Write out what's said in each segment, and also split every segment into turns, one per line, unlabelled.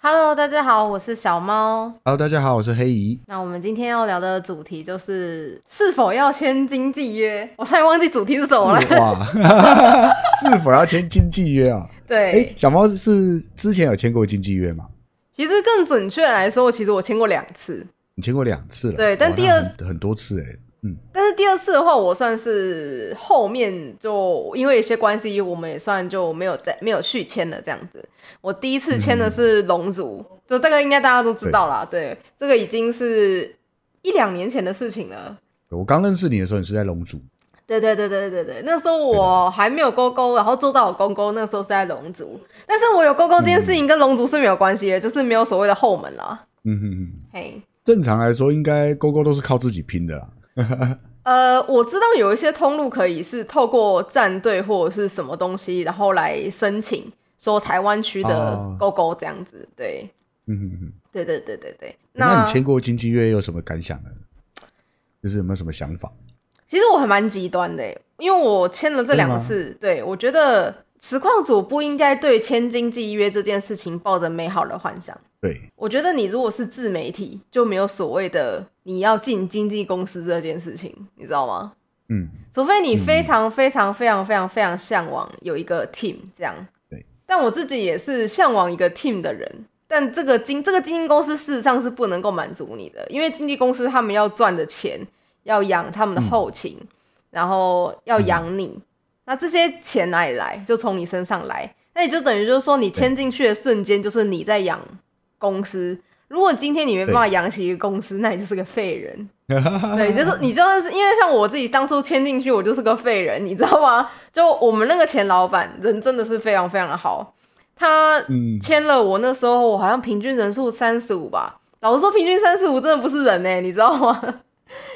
Hello，大家好，我是小猫。
Hello，大家好，我是黑姨。
那我们今天要聊的主题就是是否要签经纪约。我差点忘记主题是什么了。
哇，是否要签经纪约啊？哎、
对，
小猫是之前有签过经纪约吗？
其实更准确来说，其实我签过两次。
你签过两次了，
对但第二
很很多次哎、嗯，
但是第二次的话，我算是后面就因为一些关系，我们也算就没有再没有续签了这样子。我第一次签的是龙族，就这个应该大家都知道啦。对，这个已经是一两年前的事情了。
我刚认识你的时候，你是在龙族，
对对对对对对，那时候我还没有勾勾，然后做到我勾勾，那时候是在龙族，但是我有勾勾这件事情跟龙族是没有关系的，就是没有所谓的后门啦。
嗯哼哼，
嘿，
正常来说，应该勾勾都是靠自己拼的啦。
呃，我知道有一些通路可以是透过战队或者是什么东西，然后来申请说台湾区的
哦
勾勾这样子。对，
嗯哼哼，
对对对对对。
那你签过经纪约有什么感想呢？就是有没有什么想法？
其实我还蛮极端的耶，因为我签了这两次，对我觉得实况组不应该对签经纪约这件事情抱着美好的幻想。
对，
我觉得你如果是自媒体，就没有所谓的你要进经纪公司这件事情，你知道吗？
嗯，
除非你非常非常非常非常非常向往有一个 team 这样。
对。
但我自己也是向往一个 team 的人，但这个经这个经纪公司事实上是不能够满足你的，因为经纪公司他们要赚的钱要养他们的后勤，然后要养你，那这些钱哪里来？就从你身上来。那也就等于就是说，你签进去的瞬间，就是你在养公司。如果今天你没办法养起一个公司，那你就是个废人。对，就是你就算是因为像我自己当初签进去，我就是个废人，你知道吗？就我们那个前老板人真的是非常非常的好，他
嗯，
签了我那时候我好像平均人数三十五吧，老实说平均三十五真的不是人呢、你知道吗？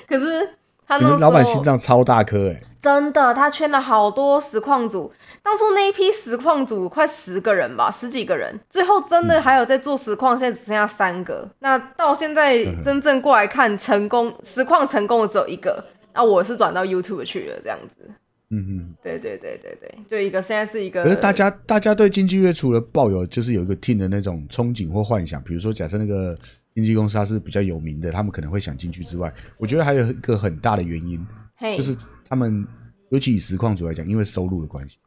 可是他
们老板心脏超大颗哎、
真的，他圈了好多实况组。当初那一批实况组快十个人吧，十几个人，最后真的还有在做实况，现在只剩下三个。那到现在真正过来看成功实况成功的只有一个，那我是转到 YouTube 去了，这样子。
嗯嗯。
对对对对对，就一个现在是一个。
可是大家大家对经济月除了抱有就是有一个 team 的那种憧憬或幻想，比如说假设那个经纪公司它是比较有名的，他们可能会想进去之外，我觉得还有一个很大的原因，
嘿，
就是他们尤其以实况组来讲，因为收入的关系，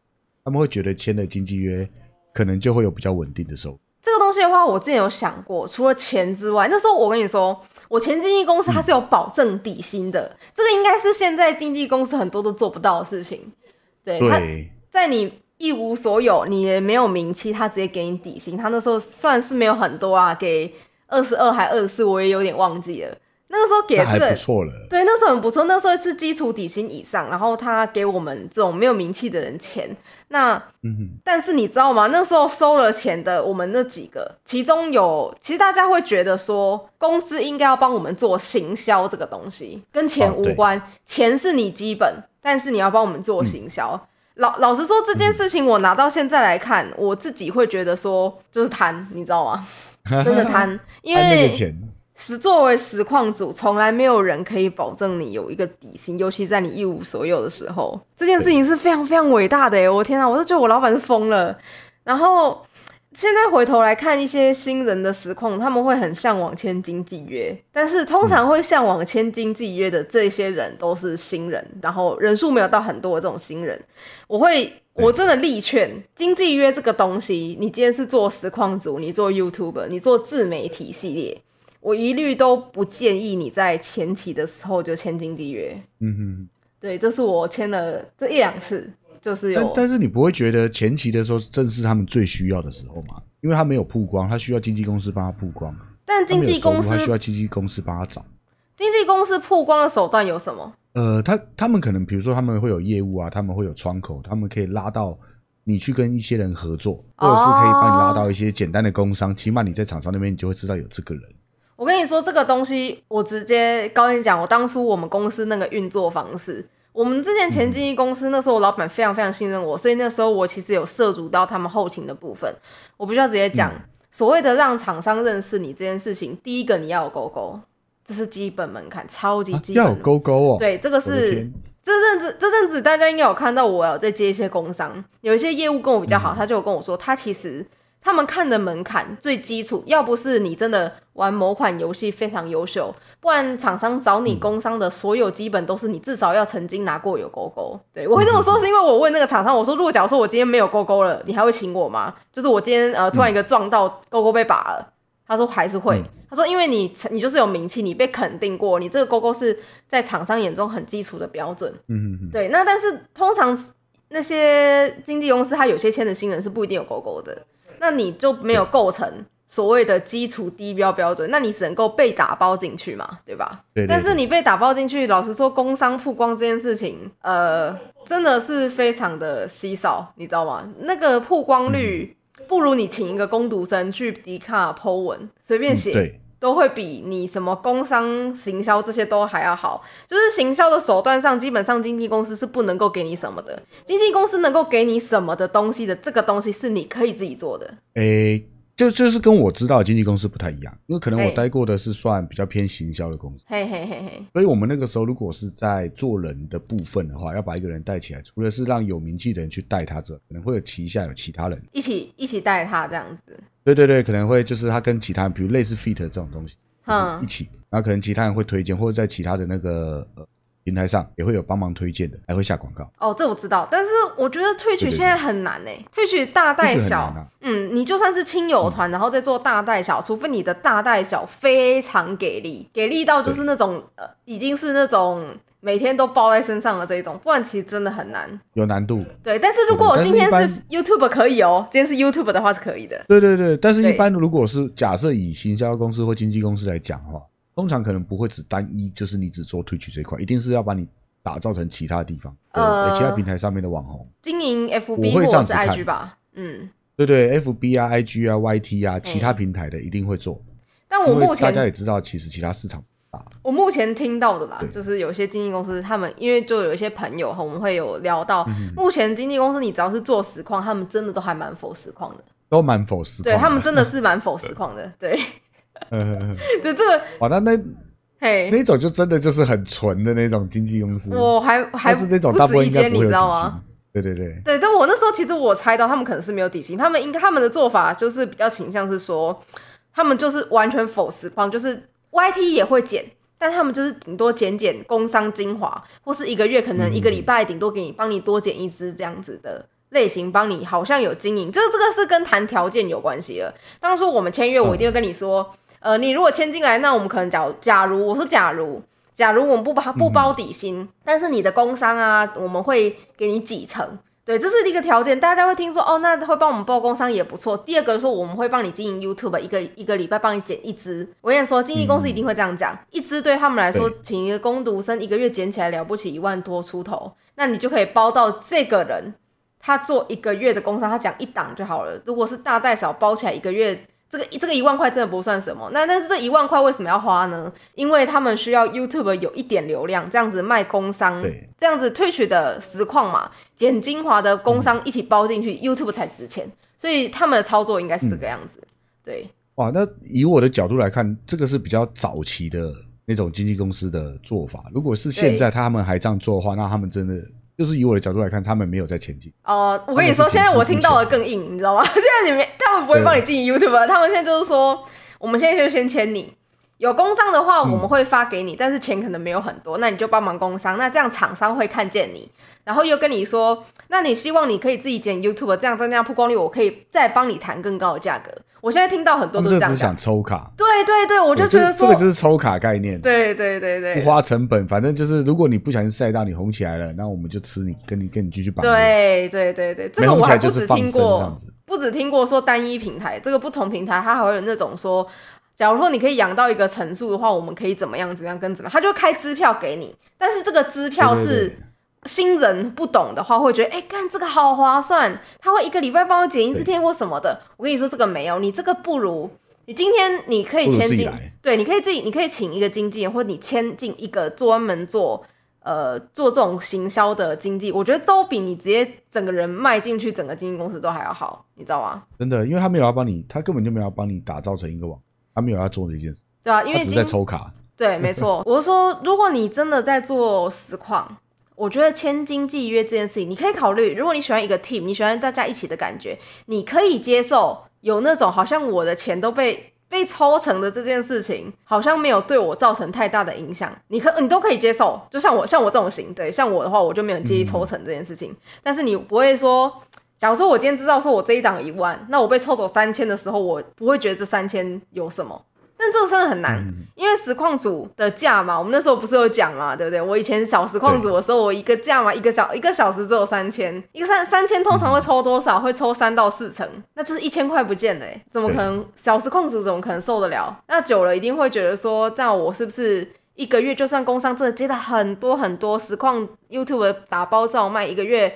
他们会觉得签了经纪约可能就会有比较稳定的收入。
这个东西的话，我之前有想过，除了钱之外，那时候我跟你说，我前经纪公司它是有保证底薪的，这个应该是现在经纪公司很多都做不到的事情。对，它
对，
在你一无所有，你也没有名气，他直接给你底薪。他那时候算是没有很多啊，给二十二还二十四，我也有点忘记了。那个时候给
那还
这个
不错了。
对，那时候很不错。那时候是基础底薪以上，然后他给我们这种没有名气的人钱。那
嗯，
但是你知道吗？那时候收了钱的，我们那几个，其中有，其实大家会觉得说，公司应该要帮我们做行销这个东西，跟钱无关，钱是你基本，但是你要帮我们做行销。
嗯
老老实说，这件事情我拿到现在来看，我自己会觉得说，就是贪，你知道吗？真的 贪，因为实作为实况组，从来没有人可以保证你有一个底薪，尤其在你一无所有的时候，这件事情是非常非常伟大的耶！我天啊，我是觉得我老板是疯了。然后现在回头来看一些新人的实况，他们会很向往签经纪约，但是通常会向往签经纪约的这些人都是新人，然后人数没有到很多的这种新人，我会。我真的力劝经纪约这个东西，你今天是做实况组，你做 YouTube，你做自媒体系列，我一律都不建议你在前期的时候就签经纪约。
嗯哼
对，这是我签了这一两次，就是
哼，但但是你不会觉得前期的时候正是他们最需要的时候吗？因为他没有曝光，他需要经纪公司帮他曝光。
但经纪公司
他没有收入他需要经纪公司帮他找。
经纪公司曝光的手段有什么？
呃，他他们可能比如说他们会有业务啊，他们会有窗口，他们可以拉到你去跟一些人合作，或者是可以帮你拉到一些简单的工商，起码你在厂商那边你就会知道有这个人。
我跟你说，这个东西我直接跟你讲，我当初我们公司那个运作方式，我们之前前经纪公司那时候，我老板非常非常信任我，所以那时候我其实有涉足到他们后勤的部分。我必须要直接讲，所谓的让厂商认识你这件事情，第一个你要有勾勾，这是基本门槛，超级
啊
基本的。
要有勾勾哦。
对，这个是
天，
这阵子这阵子大家应该有看到我有在接一些工商，有一些业务跟我比较好，
嗯
他就有跟我说，他其实他们看的门槛最基础，要不是你真的玩某款游戏非常优秀，不然厂商找
嗯
你工商的所有基本都是你至少要曾经拿过有勾勾。对我会这么说，是因为我问那个厂商，我说如果假如说我今天没有勾勾了，你还会请我吗？就是我今天呃突然一个撞到勾勾被拔了。他说还是会，
嗯
他说因为你你就是有名气，你被肯定过，你这个勾勾是在厂商眼中很基础的标准。
嗯嗯嗯，
对，那但是通常那些经纪公司，他有些签的新人是不一定有勾勾的，那你就没有构成所谓的基础低标标准，那你只能够被打包进去嘛，对吧？但是你被打包进去，老实说，工商曝光这件事情，呃，真的是非常的稀少，你知道吗？那个曝光率不如你请一个攻读生去迪卡 Po 文随便写，
嗯对，
都会比你什么工商行销这些都还要好。就是行销的手段上，基本上经纪公司是不能够给你什么的。经纪公司能够给你什么的东西的，这个东西是你可以自己做的。
诶，就就是跟我知道的经纪公司不太一样，因为可能我待过的是算比较偏行销的公司，
嘿嘿嘿嘿，
所以我们那个时候如果是在做人的部分的话，要把一个人带起来，除了是让有名气的人去带他之外，可能会有旗下有其他人，
一起一起带他这样子。
对对对，可能会就是他跟其他人，比如类似 fit 这种东西，就是
嗯
一起，然后可能其他人会推荐，或者在其他的那个呃平台上也会有帮忙推荐的，还会下广告。
哦，这我知道，但是我觉得退取现在很难呢。退取大带小，
啊
嗯，你就算是亲友团，然后再做大带小，除非你的大带小非常给力，给力到就是那种呃，已经是那种每天都包在身上的这一种，不然其实真的很难。
有难度，
对，但是如果我今天是 YouTube 可以哦，今天是 YouTube 的话是可以的。
对对对，但是一般如果是假设以行销公司或经纪公司来讲的话，通常可能不会只单一，就是你只做推取这一块，一定是要把你打造成其他地方，对
呃
其他平台上面的网红，
经营 FB 或者是 IG 吧，嗯，
对对，FB 啊、IG 啊、YT 啊，其他平台的一定会做，
但我目前
大家也知道，其实其他市场不大，
我目前听到的啦，就是有些经纪公司，他们因为就有一些朋友哈，我们会有聊到，
嗯
目前经纪公司你只要是做实况，他们真的都还蛮否实况的，
都蛮否实况。
对他们真的是蛮 否实况的，对，
呃，
对这个，
哇，那那
嘿，
那种就真的就是很纯的那种经纪公司，
我还还
是这种
不
大部分应该不会？底薪。对对对，
对，但我那时候其实我猜到他们可能是没有底薪，他们应该他们的做法就是比较倾向是说，他们就是完全否实况，就是 YT 也会剪，但他们就是顶多剪剪工商精华，或是一个月可能一个礼拜顶多给你帮你多剪一支这样子的。类型帮你好像有经营，就是这个是跟谈条件有关系了。当初我们签约，我一定会跟你说，呃，你如果签进来，那我们可能假假如我说假如假如我们不包不包底薪，但是你的工伤啊，我们会给你几成。对，这是一个条件，大家会听说哦，那会帮我们报工商也不错。第二个说我们会帮你经营 YouTube，一个一个礼拜帮你剪一支。我跟你说，经纪公司一定会这样讲，一支对他们来说，请一个工读生一个月剪起来了不起一万多出头，那你就可以包到这个人他做一个月的工商，他讲一档就好了。如果是大带小包起来一个月，这个这个一万块真的不算什么。那但是这一万块为什么要花呢？因为他们需要 YouTube 有一点流量，这样子卖工商
对，
这样子退取的实况嘛，剪精华的工商一起包进去、y o u t u b e 才值钱。所以他们的操作应该是这个样子。对，
哇，那以我的角度来看，这个是比较早期的那种经纪公司的做法。如果是现在他们还这样做的话，那他们真的就是以我的角度来看，他们没有在前进。
哦、我跟你说，现在我听到的更硬，你知道吗？现在你们他们不会帮你进 YouTube，他们现在就是说，我们现在就先签你。有工商的话，我们会发给你，但是钱可能没有很多，那你就帮忙工商，那这样厂商会看见你，然后又跟你说，那你希望你可以自己剪 YouTube，这样增加曝光率，我可以再帮你谈更高的价格。我现在听到很多都是这样
这只是想，抽卡，
对对对，我就
对
觉得说，
这这个就是抽卡概念，
对对对对，
不花成本，反正就是如果你不小心晒到你红起来了，那我们就吃你，跟你跟你继续绑约。
对对对对，这个我还不止听过不止听过说单一平台，这个不同平台它还会有那种说，假如说你可以养到一个层数的话，我们可以怎么样怎么样跟怎么样，他就开支票给你，但是这个支票是新人不懂的话，会觉得哎，干、这个好划算，他会一个礼拜帮我剪一支片或什么的。我跟你说这个没有，你这个不如。你今天你可以签进对，你可以自己，你可以请一个经纪人，或者你签进一个专门做呃做这种行销的经纪，我觉得都比你直接整个人迈进去整个经纪公司都还要好，你知道吗？
真的，因为他没有要帮你，他根本就没有要帮你打造成一个网，他没有要做的一件事，
对啊，因
为只是在抽卡。
对，没错。我是说，如果你真的在做实况，我觉得签经纪约这件事情，你可以考虑。如果你喜欢一个 team，你喜欢大家一起的感觉，你可以接受有那种好像我的钱都被被抽成的这件事情，好像没有对我造成太大的影响。你可你都可以接受。就像我像我这种型，对，像我的话，我就没有介意抽成这件事情。但是你不会说，假如说我今天知道说我这一档一万，那我被抽走三千的时候，我不会觉得这三千有什么。但这个真的很难，因为实况组的价嘛，我们那时候不是有讲嘛，对不对？我以前小实况组的时候，我一个价嘛，一个小一个小时只有三千，一个三三千通常会抽多少？会抽三到四成，那就是一千块不见了，怎么可能？小实况组怎么可能受得了？那久了一定会觉得说，那我是不是一个月就算工商真的接了很多很多实况 YouTube 打包照卖，一个月，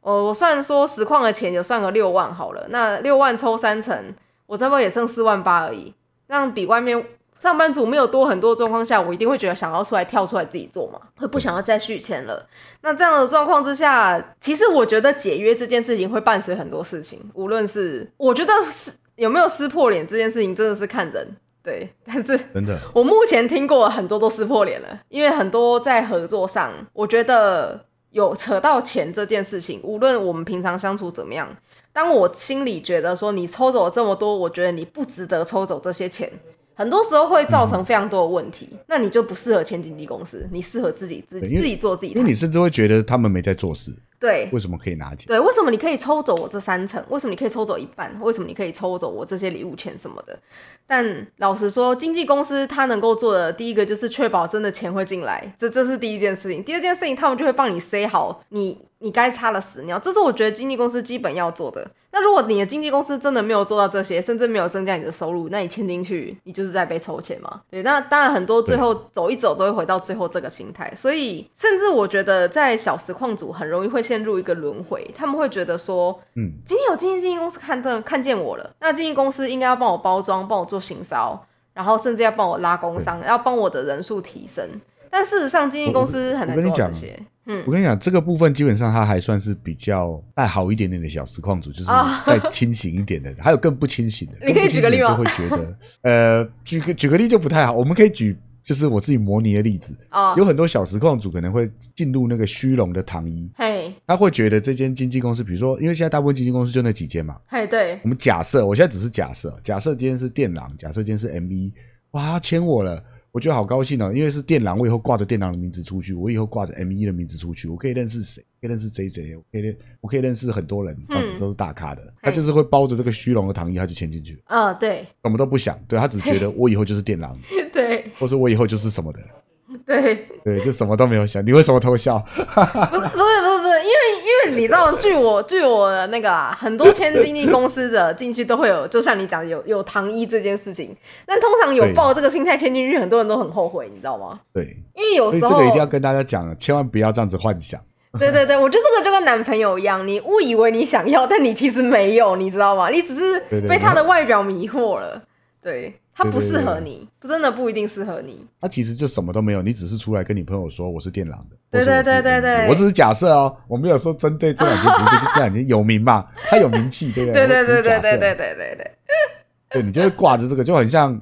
哦，我算说实况的钱有算个六万好了，那六万抽三成，我这边也剩四万八而已。让比外面上班族没有多很多状况下，我一定会觉得想要出来跳出来自己做嘛，会不想要再续签了。那这样的状况之下，其实我觉得解约这件事情会伴随很多事情，无论是我觉得是有没有撕破脸这件事情，真的是看人。对，但是
真的，
我目前听过很多都撕破脸了，因为很多在合作上，我觉得有扯到钱这件事情，无论我们平常相处怎么样。当我心里觉得说你抽走了这么多，我觉得你不值得抽走这些钱，很多时候会造成非常多的问题。那你就不适合签经纪公司，你适合自己自己自己做自己。
因为你甚至会觉得他们没在做事。
对，
为什么可以拿钱？
对，为什么你可以抽走我这三层？为什么你可以抽走一半？为什么你可以抽走我这些礼物钱什么的？但老实说，经纪公司他能够做的第一个就是确保真的钱会进来，这这是第一件事情。第二件事情，他们就会帮你塞好你你该擦的屎尿，这是我觉得经纪公司基本要做的。那如果你的经纪公司真的没有做到这些，甚至没有增加你的收入，那你签进去，你就是在被抽钱嘛？对，那当然很多最后走一走都会回到最后这个心态。所以，甚至我觉得在小实况组很容易会陷入一个轮回，他们会觉得说，嗯，今天有经纪经纪公司看正看见我了，那经纪公司应该要帮我包装，帮我做行销，然后甚至要帮我拉工商，要帮我的人数提升。但事实上，经纪公司很难做这些。
嗯，我跟你讲，这个部分基本上它还算是比较带好一点点的小实况组，就是再清醒一点的，还有更不清醒的。
你可以举个例吗？
就会觉得，呃，举个举个例就不太好。我们可以举，就是我自己模拟的例子。哦，有很多小实况组可能会进入那个虚荣的糖衣。嘿，他会觉得这间经纪公司，比如说，因为现在大部分经纪公司就那几间嘛。
嘿，对。
我们假设，我现在只是假设，假设今天是电狼，假设今天是 M V，，哇，签我了。我觉得好高兴哦，因为是电狼，我以后挂着电狼的名字出去，我以后挂着 M 一的名字出去，我可以认识谁？可以认识 J J，我可以认，我可以认识很多人，这样子都是大咖的。他就是会包着这个虚荣的糖衣，他就签进去。
啊，对，
什么都不想，对他只觉得我以后就是电狼，
对，
或者我以后就是什么的。
对
对，就什么都没有想。你为什么偷笑？
不是不是不是不是，因为因为你知道，据我据我的那个啊，很多签经纪公司的进去都会有，就像你讲有有糖衣这件事情。但通常有抱这个心态签进去，很多人都很后悔，你知道吗？
对，
因为有时候
这个一定要跟大家讲，千万不要这样子幻想。
对对对，我觉得这个就跟男朋友一样，你误以为你想要，但你其实没有，你知道吗？你只是被他的外表迷惑了。对。他不适合你，不真的不一定适合你。
他其实就什么都没有，你只是出来跟你朋友说我是电狼的。
对对对对对，
我只是假设哦，我没有说针对这两天，只是这两天有名嘛，他有名气，对不
对？对对对对对对对对对。
对你就会挂着这个，就很像，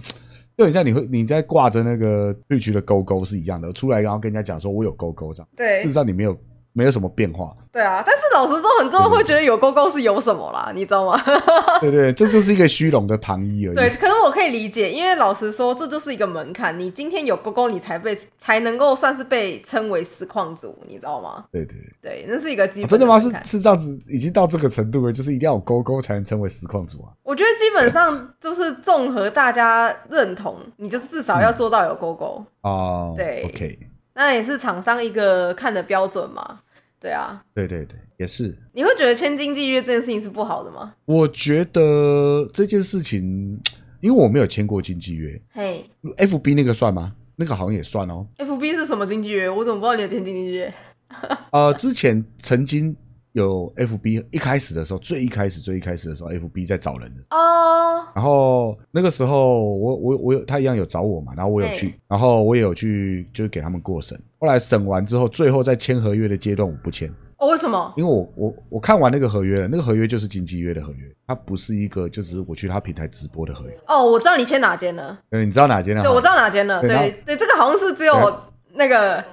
就很像你会你在挂着那个绿区的勾勾是一样的，出来然后跟人家讲说我有勾勾这样。
对，
事实上你没有。没有什么变化，
对啊，但是老实说，很多人会觉得有勾勾是有什么啦，你知道吗？
对对，这就是一个虚荣的糖衣而已。
对，可是我可以理解，因为老实说，这就是一个门槛，你今天有勾勾，你才被才能够算是被称为实况组，你知道吗？
对对
对，那是一个基本。
真的吗？是是这样子，已经到这个程度了，就是一定要有勾勾才能称为实况组啊？
我觉得基本上就是综合大家认同，你就是至少要做到有勾勾
哦。
对
，OK，
那也是厂商一个看的标准嘛。对啊，
对对对，也是。
你会觉得签经纪约这件事情是不好的吗？
我觉得这件事情，因为我没有签过经纪约。嘿，FB 那个算吗？那个好像也算哦。
FB 是什么经纪约？我怎么不知道你有签经纪约？
呃，之前曾经。有 FB 一开始的时候，最一开始最一开始的时候，FB 在找人的哦。然后那个时候，我我我有他一样有找我嘛，然后我有去，然后我也有去，就是给他们过审。后来审完之后，最后在签合约的阶段，我不签。
哦，为什么？
因为我我我看完那个合约了，那个合约就是经纪约的合约，它不是一个就只是我去他平台直播的合约。
哦，我知道你签哪间了。
对，你知道哪间了？
对，我知道哪间了。
对
对对，这个好像是只有那个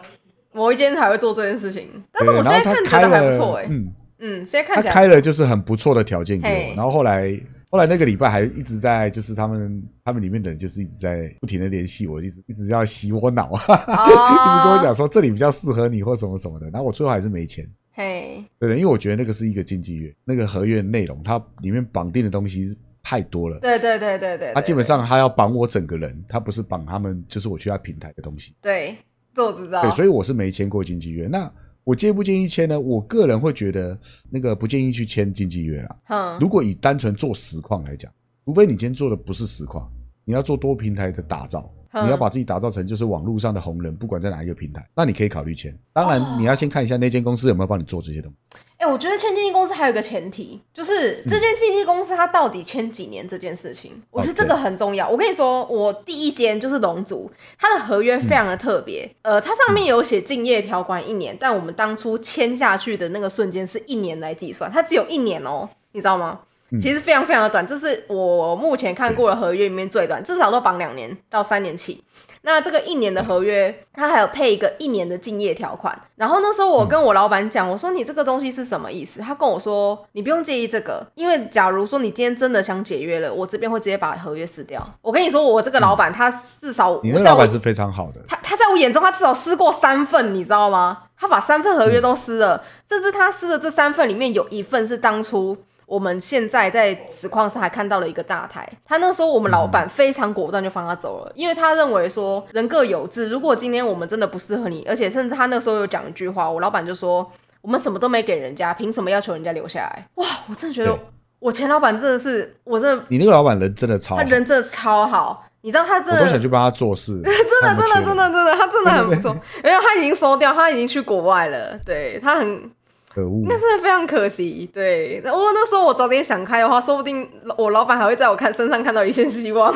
某一间才会做这件事情，但是我现在看觉得还不错哎。
嗯，
嗯，现在看
他
起来
开了就是很不错的条件给我，然后后来后来那个礼拜还一直在就是他们他们里面的人就是一直在不停的联系我，一直一直要洗我脑，啊 一直跟我讲说这里比较适合你或什么什么的，然后我最后还是没钱。
嘿，
对的，因为我觉得那个是一个经纪约，那个合约内容它里面绑定的东西太多了。
对对对对对，
他基本上他要绑我整个人，他不是绑他们，就是我去他平台的东西。
对，这我知道。
对，所以我是没签过经纪约。那我建不建议签呢？我个人会觉得那个不建议去签经纪约啦。
嗯，
如果以单纯做实况来讲，除非你今天做的不是实况，你要做多平台的打造，
嗯
你要把自己打造成就是网络上的红人，不管在哪一个平台，那你可以考虑签。当然，
哦
你要先看一下那间公司有没有帮你做这些东西。
哎、我觉得签经纪公司还有一个前提，就是
嗯
这间经纪公司它到底签几年这件事情，我觉得这个很重要。我跟你说，我第一间就是龙族，它的合约非常的特别，呃，它上面有写竞业条款一年，但我们当初签下去的那个瞬间是一年来计算，它只有一年哦、你知道吗？其实非常非常的短，这是我目前看过的合约里面最短，至少都绑两年到三年起。那这个一年的合约，它还有配一个一年的竞业条款。然后那时候我跟我老板讲，我说你这个东西是什么意思？他跟我说你不用介意这个，因为假如说你今天真的想解约了，我这边会直接把合约撕掉。我跟你说，我这个老板他至少
你
我在我
那老板是非常好的，
他他在我眼中，他至少撕过三份，你知道吗？他把三份合约都撕了，甚至他撕的这三份里面有一份是当初我们现在在实况上还看到了一个大台。他那时候我们老板非常果断就放他走了，因为他认为说人各有志，如果今天我们真的不适合你，而且甚至他那时候有讲一句话，我老板就说我们什么都没给人家，凭什么要求人家留下来？哇，我真的觉得我前老板真的是，我真的
你那个老板人真的超好
他，人真的超好，你知道他真的
我都想去帮他做事。真
真的，真的，真的，真的，他真的很不错。因为他已经收掉，他已经去国外了。对他很，
可恶，
那是非常可惜。对，我那时候我早点想开的话，说不定我老板还会在我看身上看到一线希望。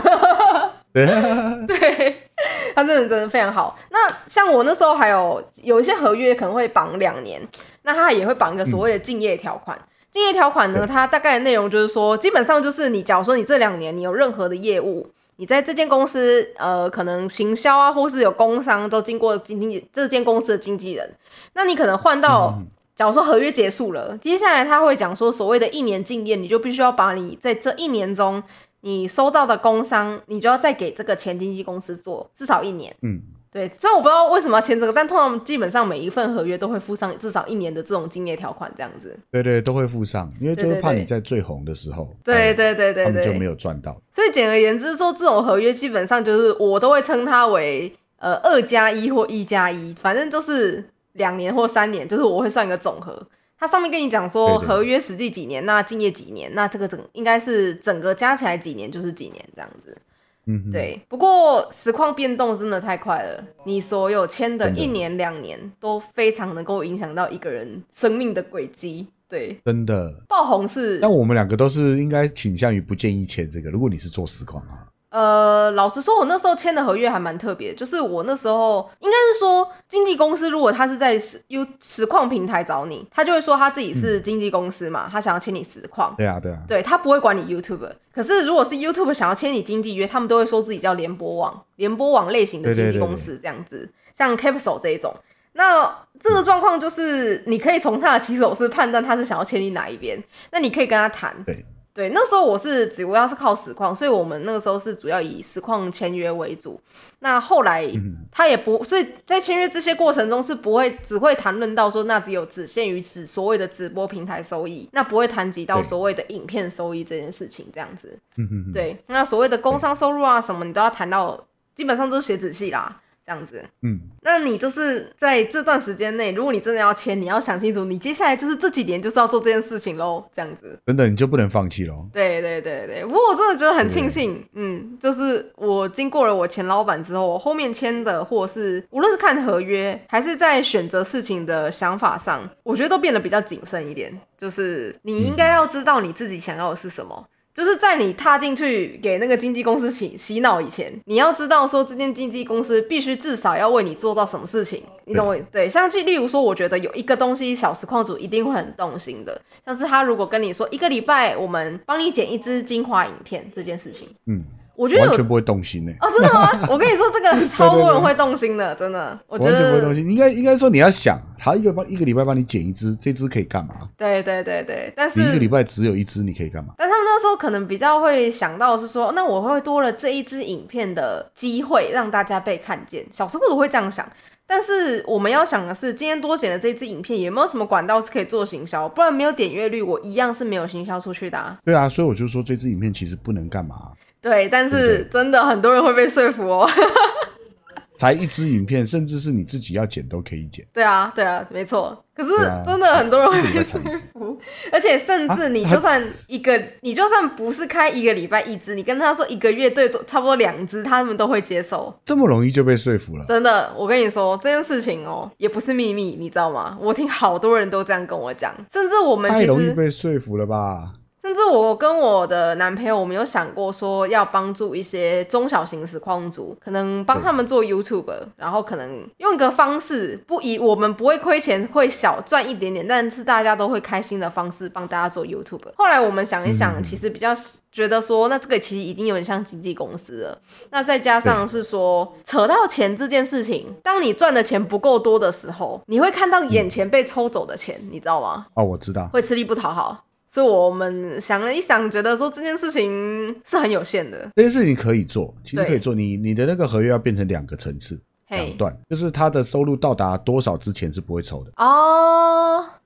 对，
对，他真的真的非常好。那像我那时候还有有一些合约可能会绑两年，那他也会绑一个所谓的敬业条款。竞业条款呢，它大概的内容就是说，基本上就是你假如说你这两年你有任何的业务，你在这间公司呃可能行销啊，或是有工商都经过经纪这间公司的经纪人，那你可能换到。
嗯
假如说合约结束了，接下来他会讲说所谓的一年竞业，你就必须要把你在这一年中你收到的工商，你就要再给这个前经纪公司做至少一年。
嗯，
对，虽然我不知道为什么要签这个，但通常基本上每一份合约都会附上至少一年的这种竞业条款，这样子。
对对，都会附上，因为就是怕你在最红的时候，
对
哎
对对对
他们就没。有赚到。
所以简而言之说，这种合约基本上就是我都会称它为呃二加一或一加一，反正就是两年或三年，就是我会算一个总和。它上面跟你讲说合约实际几年，那敬业几年，那这个整应该是整个加起来几年就是几年这样子。
嗯，
对，不过实况变动真的太快了，你所有签的一年两年都非常能够影响到一个人生命的轨迹。对，
真的。
爆红是
但我们两个都是应该倾向于不建议签这个。如果你是做实况啊，
呃，老实说，我那时候签的合约还蛮特别，就是我那时候应该是说，经纪公司如果他是在实 U 实况平台找你，他就会说他自己是经纪公司嘛，他想要签你实况。
对啊，对啊，
对他不会管你 YouTube，可是如果是 YouTube 想要签你经纪约，他们都会说自己叫联播网，联播网类型的经纪公司这样子，像 Capsule 这一种。那这个状况就是，你可以从他的起手式判断他是想要签你哪一边，那你可以跟他谈。
对
对，那时候我是只主要是靠实况，所以我们那个时候是主要以实况签约为主。那后来
嗯
他也不，所以在签约这些过程中是不会只会谈论到说，那只有只限于此所谓的直播平台收益，那不会谈及到所谓的影片收益这件事情，这样子。对，那所谓的工商收入啊什么，你都要谈到，基本上都是写仔细啦，这样子。
嗯，
那你就是在这段时间内，如果你真的要签，你要想清楚，你接下来就是这几年就是要做这件事情喽，这样子。
真的你就不能放弃喽。
对对对对，不过我真的觉得很庆幸，嗯，就是我经过了我前老板之后，我后面签的，或者是无论是看合约，还是在选择事情的想法上，我觉得都变得比较谨慎一点。就是你应该要知道你自己想要的是什么，就是在你踏进去给那个经纪公司洗洗脑以前，你要知道说这间经纪公司必须至少要为你做到什么事情，你懂我？对，像例如说，我觉得有一个东西小实况组一定会很动心的，像是他如果跟你说一个礼拜我们帮你剪一支精华影片这件事情，
嗯，
我觉得
完全不会动心呢、
哦，真的吗？我跟你说，这个超多人会动心的，真的，我觉
完全不会动，心。应该应该说你要想，他一个帮一个礼拜帮你剪一支，这支可以干嘛？
对对对对，但是
你一个礼拜只有一支，你可以干嘛？
但他们那时候可能比较会想到是说，那我会多了这一支影片的机会，让大家被看见。小时候我会这样想，但是我们要想的是，今天多剪的这支影片有没有什么管道是可以做行销？不然没有点阅率，我一样是没有行销出去的、啊。
对啊，所以我就说这支影片其实不能干嘛，
对，但是真的很多人会被说服哦。
才一支影片，甚至是你自己要剪都可以剪。
对啊，对啊，没错。可是真的很多人会被说服，而且甚至
啊
你就算一个，你就算不是开一个礼拜一支，你跟他说一个月最多差不多两支，他们都会接受。
这么容易就被说服了？
真的，我跟你说这件事情哦，也不是秘密，你知道吗？我听好多人都这样跟我讲，甚至我们
太容易被说服了吧？
甚至我跟我的男朋友，我们有想过说要帮助一些中小型实况组，可能帮他们做 YouTube，然后可能用一个方式，不以我们不会亏钱，会小赚一点点，但是大家都会开心的方式帮大家做 YouTube。后来我们想一想，
嗯
其实比较觉得说，那这个其实已经有点像经纪公司了。那再加上是说，扯到钱这件事情，当你赚的钱不够多的时候，你会看到眼前被抽走的钱，你知道吗？
哦，我知道，
会吃力不讨好。所以我们想了一想，觉得说这件事情是很有限的。
这件事情可以做，其实可以做。你你的那个合约要变成两个层次，两，段，就是他的收入到达多少之前是不会抽的。
哦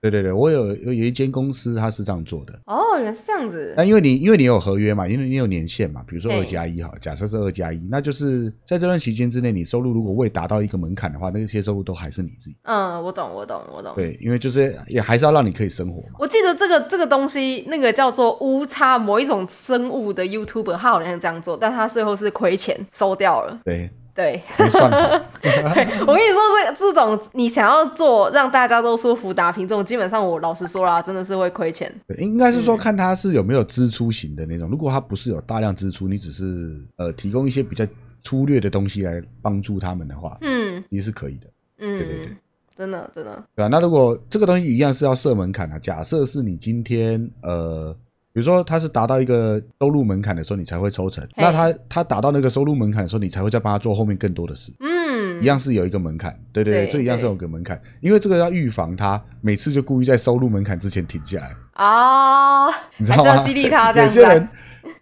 对对对，我有有有一间公司，它是这样做的。
哦，原来是这样子。
那因为你因为你有合约嘛，因为你有年限嘛，比如说二加一哈，假设是二加一，那就是在这段期间之内，你收入如果未达到一个门槛的话，那些收入都还是你自己。
嗯，我懂，我懂，我懂。
对，因为就是也还是要让你可以生活嘛。
我记得这个这个东西，那个叫做乌差某一种生物的 YouTuber，他好像这样做，但他最后是亏钱收掉了。
对，
对，
没算好。
我跟你说，这这种你想要做让大家都舒服打平这种，基本上我老实说啦，真的是会亏钱。
对应该是说看他是有没有支出型的那种。如果他不是有大量支出，你只是呃提供一些比较粗略的东西来帮助他们的话，
嗯
也是可以的，对对对
嗯，真的真的，
对吧、那如果这个东西一样是要设门槛啊，假设是你今天呃。比如说，他是达到一个收入门槛的时候，你才会抽成。那他他达到那个收入门槛的时候，你才会再帮他做后面更多的事。
嗯，
一样是有一个门槛，对对这一样是有个门槛，因为这个要预防他每次就故意在收入门槛之前停下来。
啊，
你知道吗？
激励他这样子啊
有些人，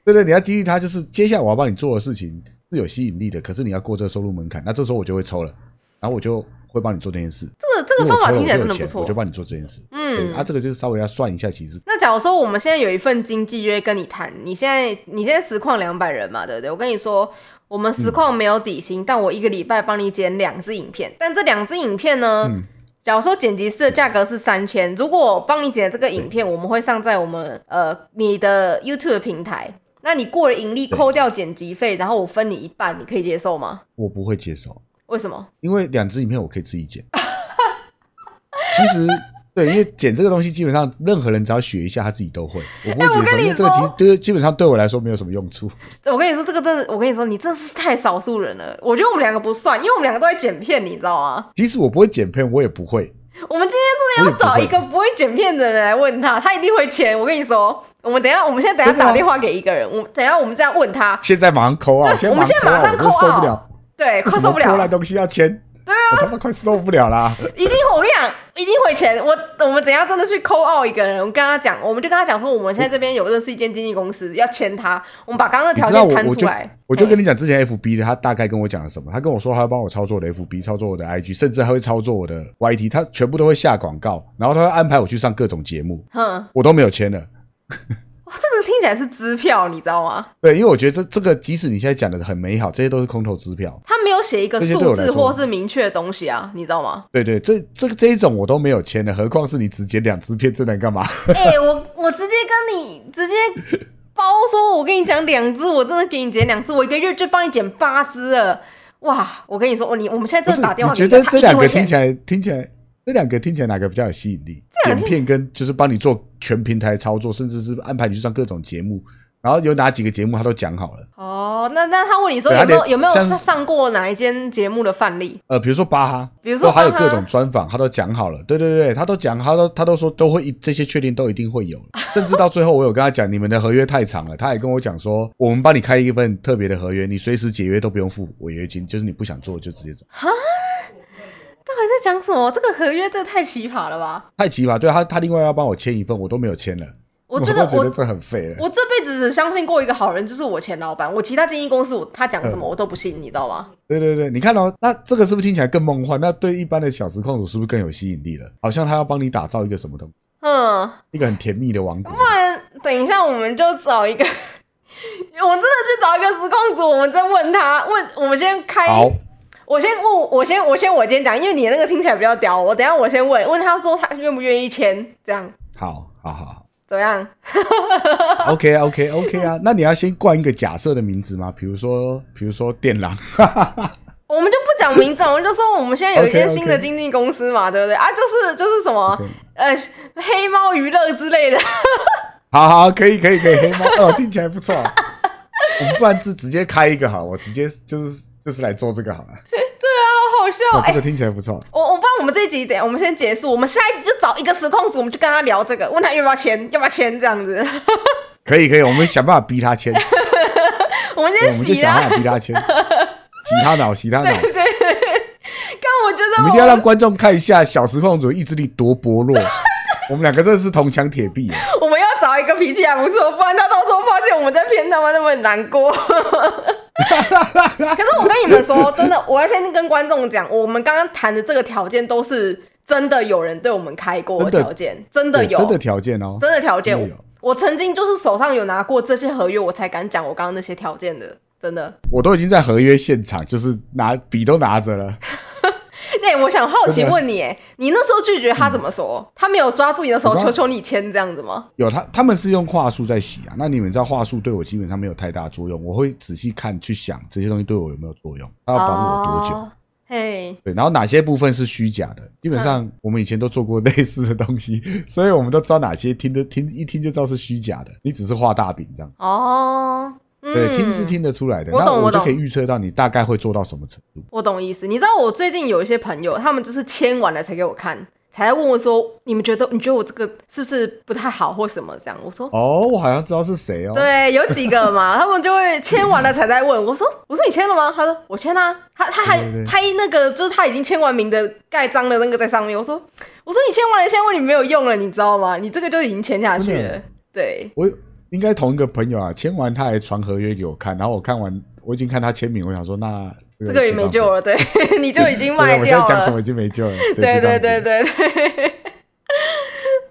对对，你要激励他，就是接下来我要帮你做的事情是有吸引力的，可是你要过这个收入门槛，那这时候我就会抽了，然后我就会帮你做这件事。
这个这个方法听起来真的不错
我就。帮你做这件事。
嗯，
啊，这个就是稍微要算一下，其实
那假如说我们现在有一份经纪约跟你谈，你现在你现在实况两百人嘛，对不对？我跟你说，我们实况没有底薪，但我一个礼拜帮你剪两支影片，但这两支影片呢，
嗯
假如说剪辑师的价格是三千，如果我帮你剪这个影片，我们会上在我们呃你的 YouTube 平台。那你过了盈利扣掉剪辑费，然后我分你一半，你可以接受吗？
我不会接受，
为什么？
因为两支影片我可以自己剪。其实。对，因为剪这个东西，基本上任何人只要学一下，他自己都会。我不会接受，
哎我跟你
因为这个其实
说
对基本上对我来说没有什么用处。
我跟你说，这个真的，我跟你说，你真的是太少数人了。我觉得我们两个不算，因为我们两个都在剪片，你知道吗？
即使我不会剪片，我也不会。
我们今天真的要找一个不会剪片的人来问他，他一定会签。我跟你说，我们等一下，我们现在等一下打电话给一个人，我等一下我们这样问他，
现在马上扣啊！
对我们现在马上
扣啊，我真
call
受不了，
对，快受不了了，
破烂东西要签。对啊，我他妈快受不了啦！
一定我跟你讲，一定会签。我我们等一下真的去扣 out 一个人，我跟他讲，我们就跟他讲说，我们现在这边有认识一间经纪公司，要签他，我们把刚刚的条件摊出来。
我就跟
你
你讲，之前 FB 的他大概跟我讲了什么？他跟我说他要帮我操作我的 FB，操作我的 IG，甚至还会操作我的 YT，他全部都会下广告，然后他会安排我去上各种节目，
哼，
我都没有签了。
哇，这个听起来是支票，你知道吗？
对，因为我觉得这这个即使你现在讲的很美好，这些都是空头支票。
他没有写一个数字或是明确的东西啊，你知道吗？
对对，这这个这一种我都没有签的，何况是你只剪两支片，这能干嘛？
哎、我我直接跟你直接包说，我跟你讲两支，我真的给你剪两支，我一个月就帮你剪八支了。哇！我跟你说，哦，你我们现在真的打电话
你觉得这两个听起来听起来，这两个听起来哪个比较有吸引力？剪片跟就是帮你做全平台操作，甚至是安排你去上各种节目，然后有哪几个节目他都讲好了。
哦，那那他问你说有没有有没有上过哪一间节目的范例？
呃，比如说巴哈，
比如说
都还有各种专访，他都讲好了。对对对，他都讲，他都他都说都会一这些确定都一定会有，甚至到最后我有跟他讲，你们的合约太长了，他也跟我讲说，我们帮你开一份特别的合约，你随时解约都不用付违约金，就是你不想做就直接走。
到底在讲什么？这个合约这太奇葩了吧！
太奇葩，对他他另外要帮我签一份，我都没有签了，
我真的我
觉得这很废了。
我这辈子只相信过一个好人，就是我前老板。我其他经纪公司，我他讲什么我都不信，你知道吗？
对对对，你看哦，那这个是不是听起来更梦幻？那对一般的小时控主是不是更有吸引力了？好像他要帮你打造一个什么东西，
嗯，
一个很甜蜜的王国。
不然等一下我们就找一个，我真的去找一个实况组，我们再问他，问我们先开，
好，
我先问，我先我先我先讲，因为你那个听起来比较屌，我等下我先问问他说他愿不愿意签，这样
好，好好好
怎么样？
OK OK OK 啊，那你要先冠一个假设的名字吗？比如说，比如说电狼，
我们就不讲名字，我们就说我们现在有一间新的经纪公司嘛，对不对啊？就是就是什么呃黑猫娱乐之类的，
好好，可以可以可以，黑猫哦，听起来不错。我们不然就直接开一个好，我直接就是就是来做这个好了。
好好笑
哦，
哎、
这个听起来不错。
我我不知道我们这一集等一下我们先结束，我们下一集就找一个实况组，我们就跟他聊这个，问他要不要签，要不要签这样子。
可以可以，我们想办法逼他签，
我们
我
先洗啊
们就想办，法逼他签，洗他脑，洗他脑。
对对对。刚我觉得
我们一定要让观众看一下小实况组意志力多薄弱。我们两个真的是铜墙铁壁。
我们要找一个脾气还不错，不然他到时候发现我们在骗他们，他们很难过。可是我跟你们说，真的，我要先跟观众讲，我们刚刚谈的这个条件都是真的有人对我们开过的条件，真的有，
真的条件哦。
真的条件。我曾经就是手上有拿过这些合约，我才敢讲我刚刚那些条件的，真的。
我都已经在合约现场，就是拿笔都拿着了。
那、我想好奇问你，哎，你那时候拒绝他怎么说？他没有抓住你的手，求求你签这样子吗？
有他他们是用话术在洗啊，那你们知道话术对我基本上没有太大作用，我会仔细看去想这些东西对我有没有作用，他要绑我多久。
哦嘿，
对，然后哪些部分是虚假的？基本上我们以前都做过类似的东西，所以我们都知道哪些听的听一听就知道是虚假的，你只是画大饼这样。
哦，嗯
对，听是听得出来的，那我就可以预测到你大概会做到什么程度。
我懂意思。你知道我最近有一些朋友，他们就是签完了才给我看，才来问我说：“你们觉得你觉得我这个是不是不太好或什么？”这样我说。
哦，我好像知道是谁哦。
对，有几个嘛，他们就会签完了才在问我说：“我说你签了吗？”他说：“我签啦、他他还拍那个，就是他已经签完名的盖章的那个在上面。我说：“我说你签完了，现在问你没有用了，你知道吗？你这个就已经签下去了。”对，
我应该同一个朋友啊，签完他还传合约给我看，然后我看完我已经看他签名，我想说那这个
这个也没救
了，
对，你就已经
对
卖
我现
掉了。
在讲什么已经没救了。
对对
对
对，对对。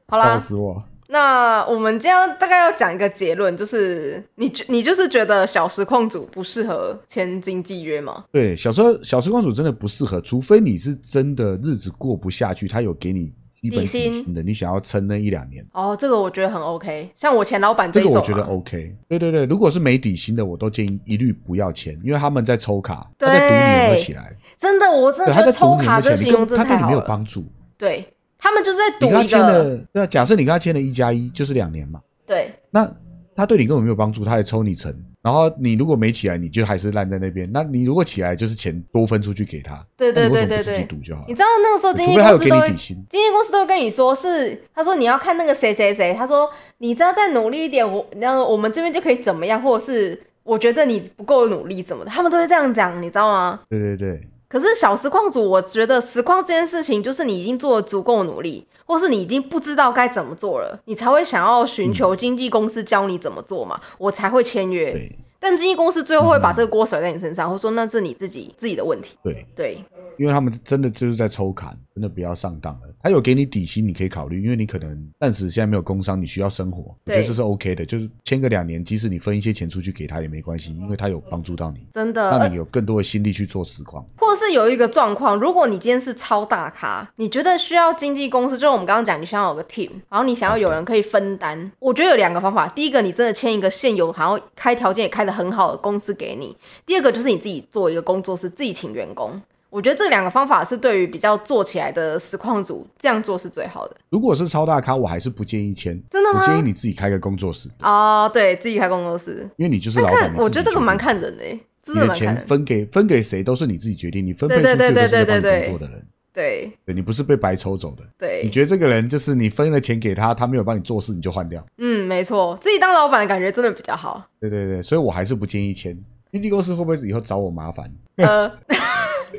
好
笑
啦，
死我。
那我们今天大概要讲一个结论，就是你觉你就是觉得小时控组不适合签经纪约吗？
对，小时候小时控组真的不适合，除非你是真的日子过不下去，他有给你基本底
底薪
薪的，你想要撑那一两年，
哦，这个我觉得很 OK。像我前老板这
个我觉得 OK。对对对，如果是没底薪的，我都建议一律不要签，因为他们在抽卡，他在赌你有没有起来，
真的，我真，的
他在
抽卡这
赌你有没有起来，你
形容真
跟他对你没有。帮助。
对他们就是在赌一
你跟他签
个，
了，对啊，假设你跟他签了一加一，就是两年嘛，
对
那他对你根本没有帮助，他还抽你成，然后你如果没起来，你就还是烂在那边。那你如果起来，就是钱多分出去给他，
对对对对对
什么不自己。赌就好？
你知道那个时候经纪公司都会
你底薪，
经纪公司都会跟你说是，他说你要看那个谁谁谁，他说你只要再努力一点，我然后我们这边就可以怎么样，或者是我觉得你不够努力什么的，他们都会这样讲，你知道吗？
对对对，
可是小实况组，我觉得实况这件事情，就是你已经做了足够努力，或是你已经不知道该怎么做了，你才会想要寻求经纪公司教你怎么做嘛，我才会签约。
对。
但经纪公司最后会把这个锅甩在你身上，或说那是你自己自己的问题。
对，
对，
因为他们真的就是在抽砍，真的不要上当了。他有给你底薪，你可以考虑，因为你可能暂时现在没有工伤，你需要生活，我觉得
对
这是 OK 的。就是签个两年，即使你分一些钱出去给他也没关系，因为他有帮助到你，
真的。
让你有更多的心力去做实况。
或是有一个状况，如果你今天是超大咖，你觉得需要经纪公司，就是我们刚刚讲，你想要有个 team，然后你想要有人可以分担。我觉得有两个方法，第一个你真的签一个现有，然后开条件也开得很好的公司给你；第二个就是你自己做一个工作室，自己请员工。我觉得这两个方法是对于比较做起来的实况组这样做是最好的。
如果是超大咖，我还是不建议签。
真的吗
我建议你自己开个工作室，
哦，对自己开工作室，
因为你就是老板。
我觉得这个蛮
看。
人的欸，真
你的钱
的蛮看人。
分给分给谁都是你自己决定，你分配出
对
去的都是帮工作的人，
对
对你不是被白抽走的。
对，
你觉得这个人就是你分了钱给他，他没有帮你做事，你就换掉。
嗯，没错，自己当老板的感觉真的比较好。
对对对，所以我还是不建议签。经纪公司会不会以后找我麻烦？
呃，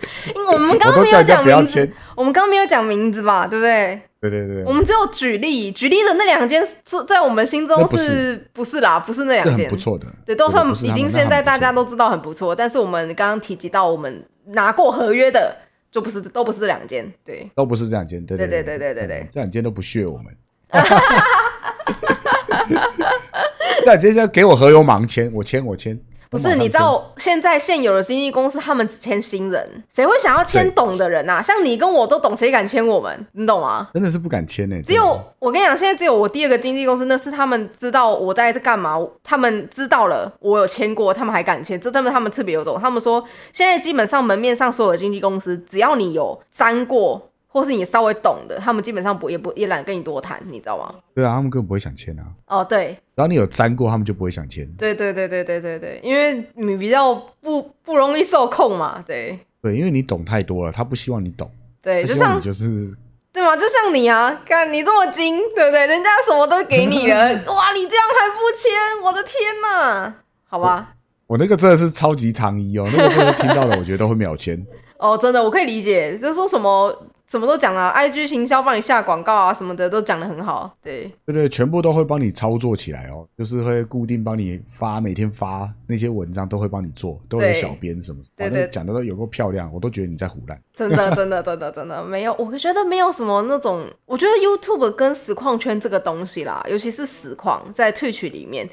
因为我们刚
我
刚没有讲名字
签，。
我们刚刚没有讲名字吧，对不对？
对对对，
我们只有举例，举例的那两间是在我们心中
不
是
是
不是啦？不是那
这
两间，
很不错的。
对，都算已经现在大家都知道很不错，但是我们刚刚提及到我们拿过合约的，就不是都不是这两间，对，
都不是这两间，对
对
对
对对对
这两间都不屑我们。那接下来给我合约盲签，我签我签。
不是，你知道现在现有的经纪公司，他们只签新人，谁会想要签懂的人啊？像你跟我都懂，谁敢签我们？你懂吗？
真的是不敢签呢、
只有我跟你讲，现在只有我第二个经纪公司，那是他们知道我在这干嘛，他们知道了我有签过，他们还敢签，这他们他们特别有种。他们说，现在基本上门面上所有的经纪公司，只要你有沾过，或是你稍微懂的，他们基本上不也不也懒得跟你多谈，你知道吗？
对啊，他们根本不会想签啊。
哦，对，
然后你有沾过，他们就不会想签。
对对对对对对对，因为你比较不不容易受控嘛，对
对，因为你懂太多了，他不希望你懂，
对，就像
就是
对吗？就像你啊，看你这么精，对不对？人家什么都给你了，哇，你这样还不签，我的天呐！好吧，
我那个真的是超级糖衣哦，那个真的是听到了，我觉得都会秒签。
哦，真的，我可以理解，就说什么什么都讲了，IG 行销帮你下广告啊什么的都讲的很好，对
对对，全部都会帮你操作起来哦，就是会固定帮你发，每天发那些文章都会帮你做，都有小编什么，
对对
反正讲的都有够漂亮，我都觉得你在胡乱。
真的真的真的真的没有，我觉得没有什么那种，我觉得 YouTube 跟实况圈这个东西啦，尤其是实况在 Twitch 里面。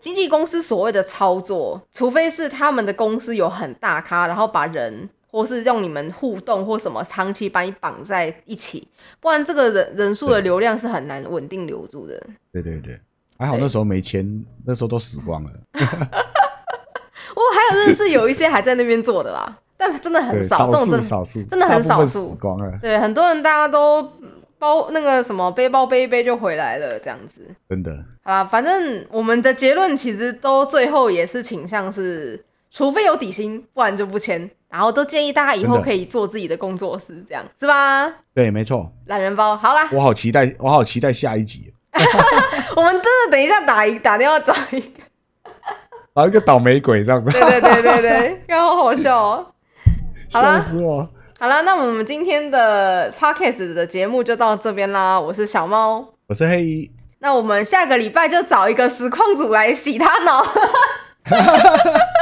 经纪公司所谓的操作，除非是他们的公司有很大咖，然后把人或是用你们互动或什么长期把你绑在一起，不然这个人人数的流量是很难稳定留住的。
对对对，还好那时候没签，那时候都死光了。
我还有认识有一些还在那边做的啦，但真的很，少，
少
这种真的
数少数，
真的很少数
死光了，
对很多人大家都包那个什么背包背一背就回来了这样子。
真的。
好啦，反正我们的结论其实都最后也是倾向是，除非有底薪，不然就不签。然后都建议大家以后可以做自己的工作室，这样是吧？
对，没错，
懒人包，好啦，
我好期待，我好期待下一集，
我们真的等一下打一打电话找一个，
找，一个倒霉鬼这样子，
对对对对对，刚好好笑哦。好啦
笑死我。
好啦，那我们今天的 podcast 的节目就到这边啦。我是小猫，
我是黑衣，
那我们下个礼拜就找一个实况组来洗他脑。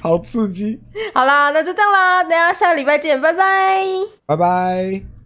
好刺激，
好啦，那就这样啦，大家下个礼拜见，拜拜。
拜拜。